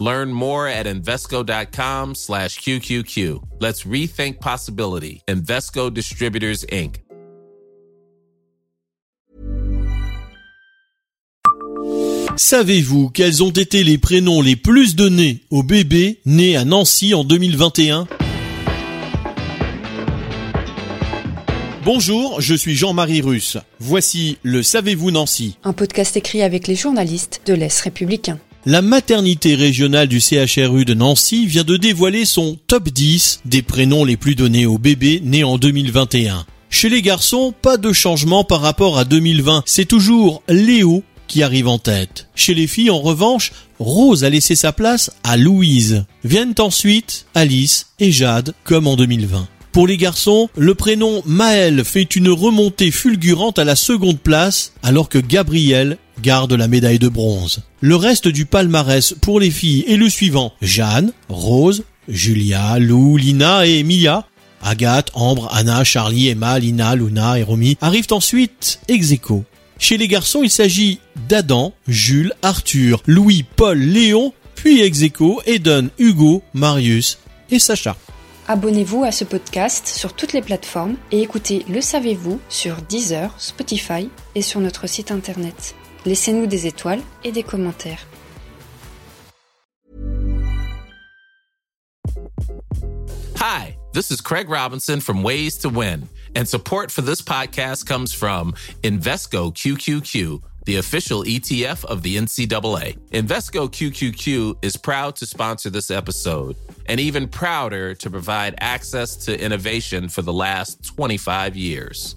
Learn more at Invesco.com slash QQQ. Let's rethink possibility. Invesco Distributors, Inc. Savez-vous quels ont été les prénoms les plus donnés aux bébés nés à Nancy en 2021 Bonjour, je suis Jean-Marie Russe. Voici le Savez-vous Nancy Un podcast écrit avec les journalistes de l'Est républicain. La maternité régionale du CHRU de Nancy vient de dévoiler son top 10 des prénoms les plus donnés aux bébés nés en 2021. Chez les garçons, pas de changement par rapport à 2020. C'est toujours Léo qui arrive en tête. Chez les filles, en revanche, Rose a laissé sa place à Louise. Viennent ensuite Alice et Jade, comme en 2020. Pour les garçons, le prénom Maël fait une remontée fulgurante à la seconde place, alors que Gabriel garde la médaille de bronze. Le reste du palmarès pour les filles est le suivant. Jeanne, Rose, Julia, Lou, Lina et Emilia. Agathe, Ambre, Anna, Charlie, Emma, Lina, Luna et Romy arrivent ensuite ex. Chez les garçons, il s'agit d'Adam, Jules, Arthur, Louis, Paul, Léon, puis ex Eden, Hugo, Marius et Sacha. Abonnez-vous à ce podcast sur toutes les plateformes et écoutez Le Savez-vous sur Deezer, Spotify et sur notre site internet. Laissez-nous des étoiles et des commentaires. Hi, this is Craig Robinson from Ways to Win, and support for this podcast comes from Invesco QQQ, the official ETF of the NCAA. Invesco QQQ is proud to sponsor this episode, and even prouder to provide access to innovation for the last 25 years.